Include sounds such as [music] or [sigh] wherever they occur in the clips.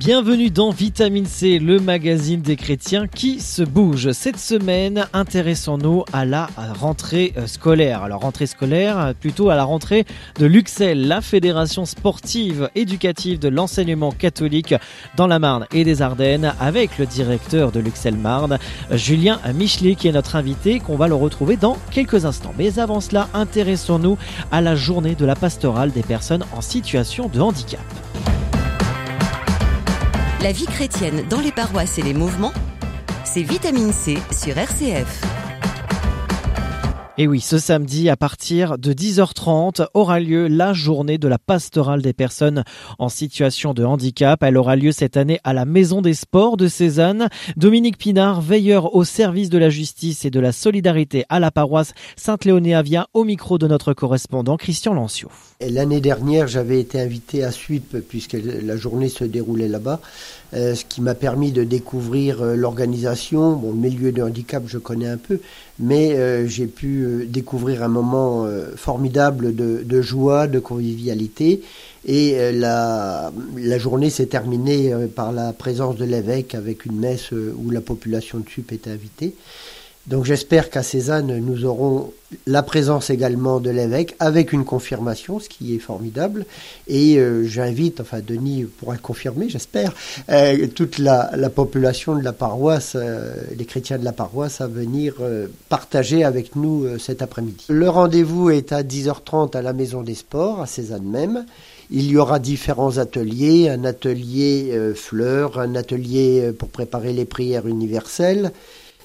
Bienvenue dans Vitamine C, le magazine des chrétiens qui se bouge. Cette semaine, intéressons-nous à la rentrée euh, scolaire. Alors rentrée scolaire, plutôt à la rentrée de l'UXEL, la fédération sportive éducative de l'enseignement catholique dans la Marne et des Ardennes, avec le directeur de l'UXEL Marne, Julien Michelet, qui est notre invité, qu'on va le retrouver dans quelques instants. Mais avant cela, intéressons-nous à la journée de la pastorale des personnes en situation de handicap. La vie chrétienne dans les paroisses et les mouvements, c'est Vitamine C sur RCF. Et oui, ce samedi, à partir de 10h30, aura lieu la journée de la pastorale des personnes en situation de handicap. Elle aura lieu cette année à la Maison des Sports de Cézanne. Dominique Pinard, veilleur au service de la justice et de la solidarité à la paroisse Sainte-Léonie-Avia, au micro de notre correspondant Christian Lancio. L'année dernière, j'avais été invité à SWIP puisque la journée se déroulait là-bas, euh, ce qui m'a permis de découvrir euh, l'organisation. Bon, le milieu de handicap, je connais un peu, mais euh, j'ai pu découvrir un moment formidable de, joie, de convivialité. Et la, la journée s'est terminée par la présence de l'évêque avec une messe où la population de SWIP était invitée. Donc j'espère qu'à Cézanne, nous aurons la présence également de l'évêque avec une confirmation, ce qui est formidable. Et euh, j'invite, enfin Denis pourra confirmer, j'espère, euh, toute la, population de la paroisse, euh, les chrétiens de la paroisse, à venir partager avec nous cet après-midi. Le rendez-vous est à 10h30 à la Maison des Sports, à Cézanne même. Il y aura différents ateliers, un atelier fleurs, un atelier pour préparer les prières universelles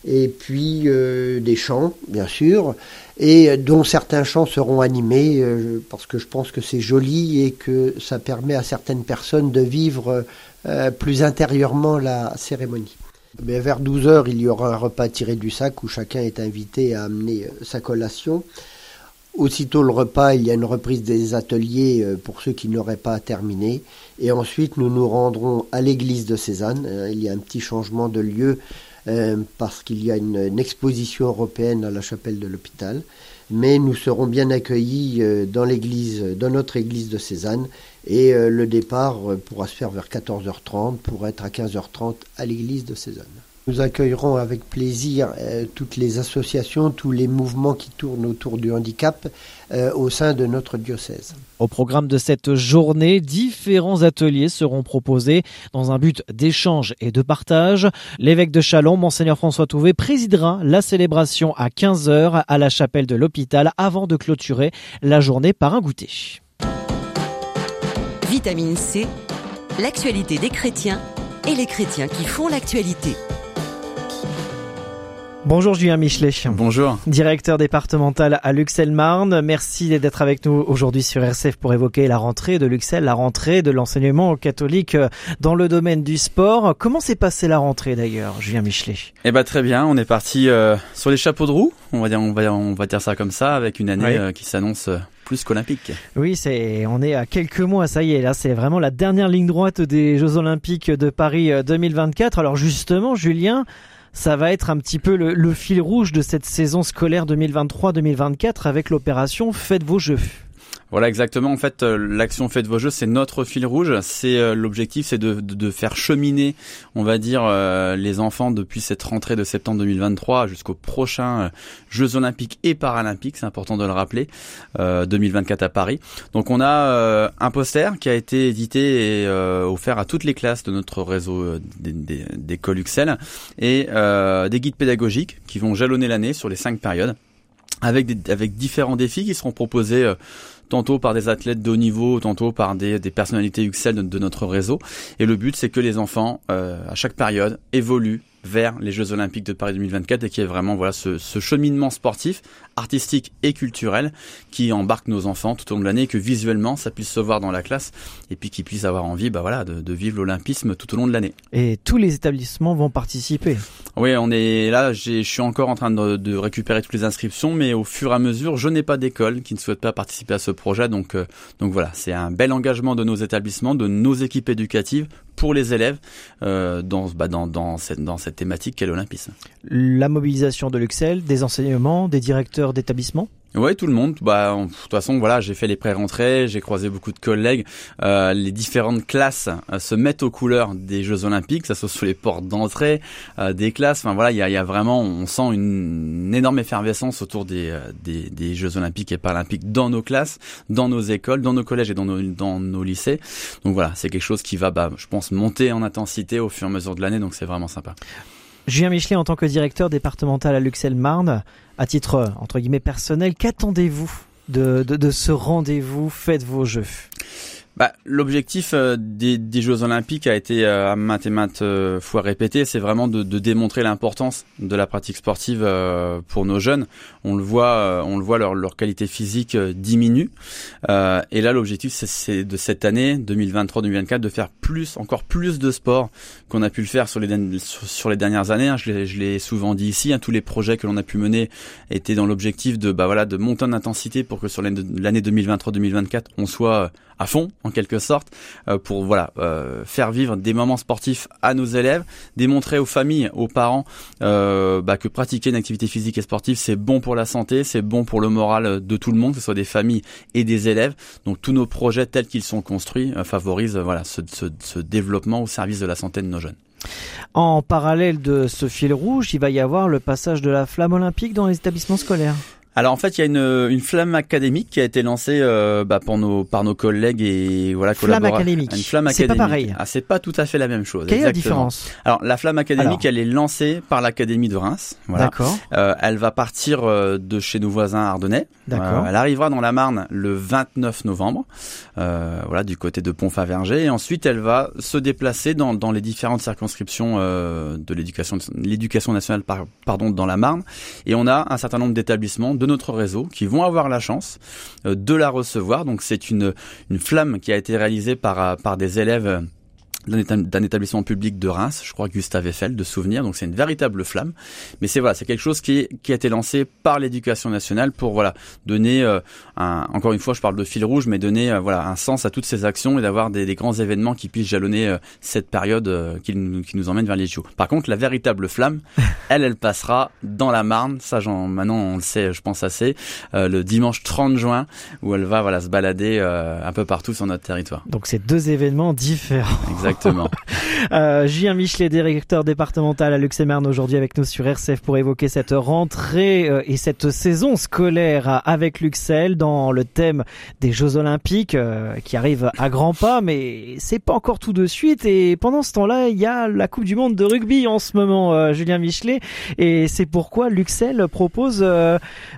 et puis euh, des chants, bien sûr, et dont certains chants seront animés, euh, parce que je pense que c'est joli et que ça permet à certaines personnes de vivre euh, plus intérieurement la cérémonie. Mais vers 12 heures, il y aura un repas tiré du sac où chacun est invité à amener sa collation. Aussitôt le repas, il y a une reprise des ateliers pour ceux qui n'auraient pas terminé. Et ensuite, nous nous rendrons à l'église de Cézanne. Il y a un petit changement de lieu euh, parce qu'il y a une, exposition européenne à la chapelle de l'hôpital. Mais nous serons bien accueillis euh, dans l'église, dans notre église de Cézanne, et euh, le départ pourra se faire vers 14h30 pour être à 15h30 à l'église de Cézanne. Nous accueillerons avec plaisir euh, toutes les associations, tous les mouvements qui tournent autour du handicap euh, au sein de notre diocèse. Au programme de cette journée, différents ateliers seront proposés dans un but d'échange et de partage. L'évêque de Chalon, monseigneur François Touvet, présidera la célébration à 15h à la chapelle de l'hôpital avant de clôturer la journée par un goûter. Vitamine C, l'actualité des chrétiens et les chrétiens qui font l'actualité. Bonjour Julien Michelet. Bonjour. Directeur départemental à Luxel-Marne. Merci d'être avec nous aujourd'hui sur RCF pour évoquer la rentrée de Luxel, la rentrée de l'enseignement catholique dans le domaine du sport. Comment s'est passée la rentrée d'ailleurs, Julien Michelet? Eh ben très bien, on est parti euh, sur les chapeaux de roue, on va dire on va on va dire ça comme ça avec une année euh, qui s'annonce euh, plus qu'olympique. Oui, c'est on est à quelques mois, ça y est, là c'est vraiment la dernière ligne droite des Jeux olympiques de Paris 2024. Alors justement, Julien, ça va être un petit peu le, fil rouge de cette saison scolaire 2023-2024 avec l'opération Faites vos jeux. Voilà exactement. En fait, euh, l'action Faites vos jeux, c'est notre fil rouge. C'est euh, l'objectif, c'est de, de, faire cheminer, on va dire, euh, les enfants depuis cette rentrée de septembre 2023 jusqu'aux prochains Jeux olympiques et paralympiques. C'est important de le rappeler, 2024 à Paris. Donc, on a un poster qui a été édité et offert à toutes les classes de notre réseau d'écoles Uxel et des guides pédagogiques qui vont jalonner l'année sur les cinq périodes avec, des, avec différents défis qui seront proposés tantôt par des athlètes de haut niveau, tantôt par des, des personnalités UXL de, notre réseau. Et le but, c'est que les enfants, euh, à chaque période, évoluent vers les Jeux Olympiques de Paris 2024 et qui est vraiment voilà ce, ce, cheminement sportif, artistique et culturel qui embarque nos enfants tout au long de l'année et que visuellement ça puisse se voir dans la classe et puis qu'ils puissent avoir envie bah voilà de, de vivre l'olympisme tout au long de l'année. Et tous les établissements vont participer. Oui, on est là. Je suis encore en train de, de, récupérer toutes les inscriptions, mais au fur et à mesure, je n'ai pas d'école qui ne souhaite pas participer à ce projet. Donc, euh, donc voilà, c'est un bel engagement de nos établissements, de nos équipes éducatives pour les élèves euh, dans, bah, cette, thématique qu'est l'olympisme. La mobilisation de l'Uxel, des enseignements, des directeurs d'établissements oui, tout le monde. Bah, de toute façon, voilà, j'ai fait les pré-rentrées, j'ai croisé beaucoup de collègues. Euh, les différentes classes euh, se mettent aux couleurs des Jeux Olympiques, ça se sous les portes d'entrée euh, des classes. Enfin voilà, il y a, y a, vraiment, on sent une, énorme effervescence autour des, euh, des, des, Jeux Olympiques et Paralympiques dans nos classes, dans nos écoles, dans nos collèges et dans nos, dans nos lycées. Donc voilà, c'est quelque chose qui va, bah, je pense, monter en intensité au fur et à mesure de l'année. Donc c'est vraiment sympa. Julien Michelet, en tant que directeur départemental à Luxel-Marne, à titre entre guillemets personnel, qu'attendez-vous de, de, de, ce rendez-vous? Faites vos jeux bah, L'objectif euh, des, des, Jeux Olympiques a été euh, à maintes et maintes euh, fois répété, c'est vraiment de, de démontrer l'importance de la pratique sportive pour nos jeunes. On le voit, on le voit leur, leur qualité physique diminue. et là, l'objectif, c'est de cette année 2023-2024 de faire plus, encore plus de sport qu'on a pu le faire sur les, sur les dernières années. Hein. Je l'ai souvent dit ici, hein, tous les projets que l'on a pu mener étaient dans l'objectif de, bah voilà, de monter en intensité pour que sur l'année 2023-2024, on soit à fond en quelque sorte euh, pour voilà euh, faire vivre des moments sportifs à nos élèves, démontrer aux familles, aux parents euh, bah, que pratiquer une activité physique et sportive c'est bon pour la santé, c'est bon pour le moral de tout le monde, que ce soit des familles et des élèves. Donc tous nos projets tels qu'ils sont construits favorisent voilà ce, ce, ce développement au service de la santé de nos jeunes. En parallèle de ce fil rouge, il va y avoir le passage de la flamme olympique dans les établissements scolaires. Alors en fait, il y a une, une flamme académique qui a été lancée euh, bah, pour nos, par nos collègues et voilà flamme académique. Une flamme académique. C'est pas pareil. Ah, c'est pas tout à fait la même chose. Quelle est la différence Alors la flamme académique, elle est lancée par l'académie de Reims. Voilà. D'accord. Euh, elle va partir euh, de chez nos voisins ardennais. D'accord. Euh, elle arrivera dans la Marne le 29 novembre. Euh, voilà, du côté de Pont-Faverger. Et ensuite, elle va se déplacer dans, dans les différentes circonscriptions de l'éducation, l'éducation nationale, par, pardon, dans la Marne. Et on a un certain nombre d'établissements de notre réseau qui vont avoir la chance euh, de la recevoir. Donc c'est une, flamme qui a été réalisée par, par des élèves d'un établissement public de Reims, je crois Gustave Eiffel, de souvenir. Donc c'est une véritable flamme. Mais c'est voilà, c'est quelque chose qui, qui a été lancé par l'éducation nationale pour voilà donner euh, un, encore une fois, je parle de fil rouge, mais donner euh, voilà un sens à toutes ces actions et d'avoir des, des, grands événements qui puissent jalonner euh, cette période qui, qui, nous emmène vers les JO. Par contre, la véritable flamme, [laughs] elle, elle passera dans la Marne. Ça, j'en, maintenant on le sait, je pense assez, le dimanche 30 juin, où elle va voilà se balader un peu partout sur notre territoire. Donc c'est deux événements différents. Exactement. Exactement. [laughs] euh, Julien Michelet, directeur départemental à Luxembourg, aujourd'hui avec nous sur RCF pour évoquer cette rentrée euh, et cette saison scolaire avec Luxel dans le thème des Jeux Olympiques euh, qui arrivent à grands pas, mais c'est pas encore tout de suite. Et pendant ce temps-là, il y a la Coupe du Monde de rugby en ce moment, euh, Julien Michelet, et c'est pourquoi Luxel propose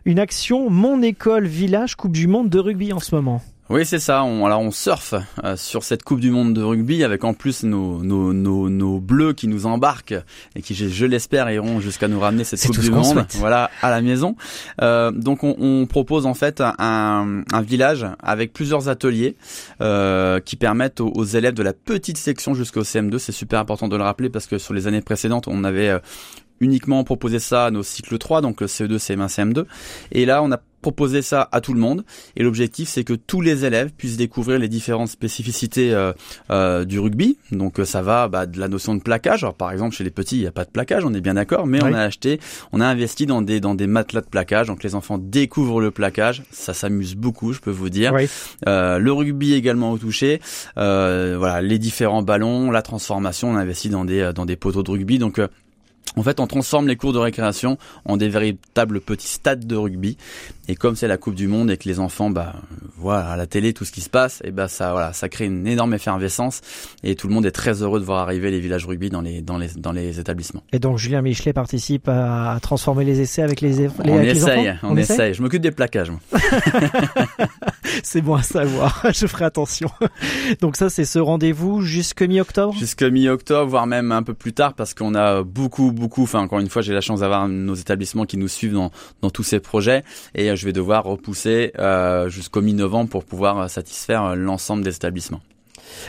une action Mon école village Coupe du Monde de rugby en ce moment. Oui, c'est ça. On, alors on surfe euh, sur cette Coupe du Monde de rugby avec en plus nos, nos, nos, nos bleus qui nous embarquent et qui, je, l'espère, iront jusqu'à nous ramener cette Coupe du Monde, voilà, à la maison. Euh, donc on, on, propose en fait un, un village avec plusieurs ateliers euh, qui permettent aux, élèves de la petite section jusqu'au CM2. C'est super important de le rappeler parce que sur les années précédentes, on avait euh, uniquement proposé ça à nos cycles 3, donc le CE2, CM1, CM2. Et là, on a proposé ça à tout le monde. Et l'objectif, c'est que tous les élèves puissent découvrir les différentes spécificités euh, euh, du rugby. Donc euh, ça va bah, de la notion de plaquage. Alors, par exemple, chez les petits, il n'y a pas de plaquage, on est bien d'accord, mais on a acheté, on a investi dans des dans des matelas de plaquage. Donc les enfants découvrent le plaquage. Ça s'amuse beaucoup, je peux vous dire. le rugby également au toucher. voilà, les différents ballons, la transformation. On a investi dans des dans des poteaux de rugby. Donc en fait, on transforme les cours de récréation en des véritables petits stades de rugby. Et comme c'est la Coupe du Monde et que les enfants, bah, voient à la télé tout ce qui se passe, et bah ça, voilà, ça crée une énorme effervescence et tout le monde est très heureux de voir arriver les villages rugby dans les dans les dans les établissements. Et donc Julien Michelet participe à transformer les essais avec les, les on essaye, on, essaye. Je m'occupe des plaquages. [laughs] [laughs] c'est bon à savoir. [laughs] Je ferai attention. [laughs] Donc ça, c'est ce rendez-vous jusque mi-octobre. Jusque mi-octobre, voire même un peu plus tard, parce qu'on a beaucoup beaucoup. Enfin, encore une fois, j'ai la chance d'avoir nos établissements qui nous suivent dans dans tous ces projets et je vais devoir repousser euh, jusqu'au mi-novembre pour pouvoir satisfaire l'ensemble des établissements.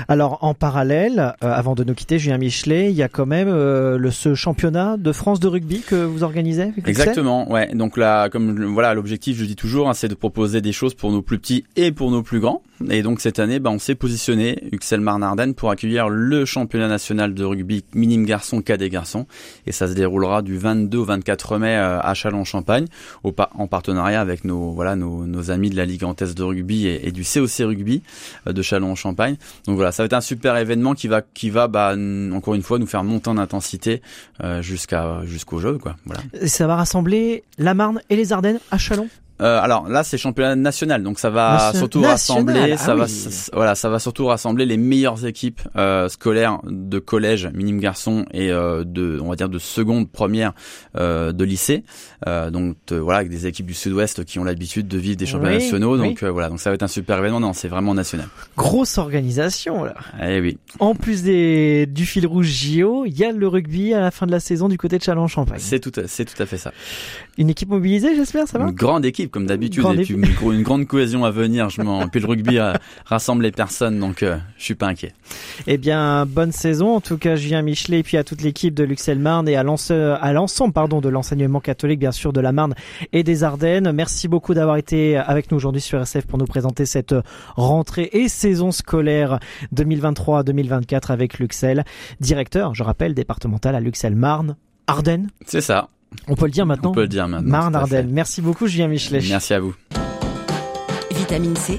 Alors en parallèle, euh, avant de nous quitter, Julien Michelet, il y a quand même euh, le ce championnat de France de rugby que vous organisez. Avec Exactement, ouais. Donc là, comme voilà, l'objectif, je dis toujours, hein, c'est de proposer des choses pour nos plus petits et pour nos plus grands. Et donc cette année, bah, on s'est positionné, Uxel Marne pour accueillir le championnat national de rugby minime garçon, cadet garçon. Et ça se déroulera du 22 au 24 mai euh, à Châlons-Champagne, en partenariat avec nos voilà nos, nos amis de la Ligue Antaise de rugby et, du COC rugby de Châlons-Champagne. Donc voilà, ça va être un super événement qui va qui va bah, encore une fois nous faire monter en intensité euh, jusqu'à jusqu'au jeu quoi. Voilà. Ça va rassembler la Marne et les Ardennes à Chalon? Euh, alors là, c'est championnat national, donc ça va surtout rassembler, ah ça va, voilà, ça va surtout rassembler les meilleures équipes euh, scolaires de collège, minime garçon et euh, de, on va dire de seconde, première euh, de lycée. Euh, donc voilà, avec des équipes du Sud-Ouest qui ont l'habitude de vivre des championnats nationaux. Donc voilà, donc ça va être un super événement. Non, c'est vraiment national. Grosse organisation là. Eh oui. En plus des du fil rouge JO, il y a le rugby à la fin de la saison du côté de Challenge-Champagne. C'est tout, c'est tout à fait ça. Une équipe mobilisée, j'espère, ça va? Une grande équipe comme d'habitude, et puis une, grande cohésion à venir. Je m'en, puis le rugby [laughs] rassemble les personnes, donc euh, je suis pas inquiet. Eh bien, bonne saison. En tout cas, Julien Michelet, et puis à toute l'équipe de Luxel Marne et à l'ensemble, pardon, de l'enseignement catholique, bien sûr, de la Marne et des Ardennes. Merci beaucoup d'avoir été avec nous aujourd'hui sur SF pour nous présenter cette rentrée et saison scolaire 2023-2024 avec Luxel, directeur, je rappelle, départemental à Luxel Marne. Ardennes. C'est ça. On peut le dire maintenant On peut le dire maintenant. Marne Ardenne. Merci beaucoup Julien Michelet. Merci à vous. Vitamine C,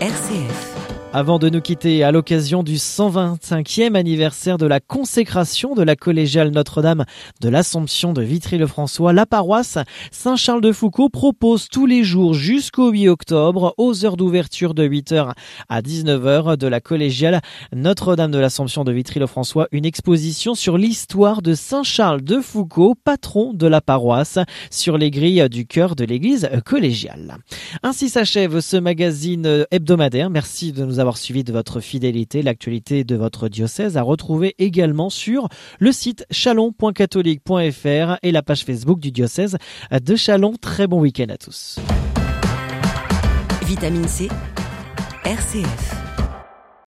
RCF. Avant de nous quitter, à l'occasion du 125e anniversaire de la consécration de la collégiale Notre-Dame de l'Assomption de Vitry-le-François, la paroisse Saint-Charles-de-Foucault propose tous les jours jusqu'au 8 octobre, aux heures d'ouverture de 8h à 19h de la collégiale Notre-Dame de l'Assomption de Vitry-le-François, une exposition sur l'histoire de Saint-Charles-de-Foucault, patron de la paroisse, sur les grilles du cœur de l'église collégiale. Ainsi s'achève ce magazine hebdomadaire. Merci de nous avoir avoir suivi de votre fidélité. L'actualité de votre diocèse à retrouver également sur le site chalon.catholique.fr et la page Facebook du diocèse de Chalon. Très bon week-end à tous. Vitamine C, RCF.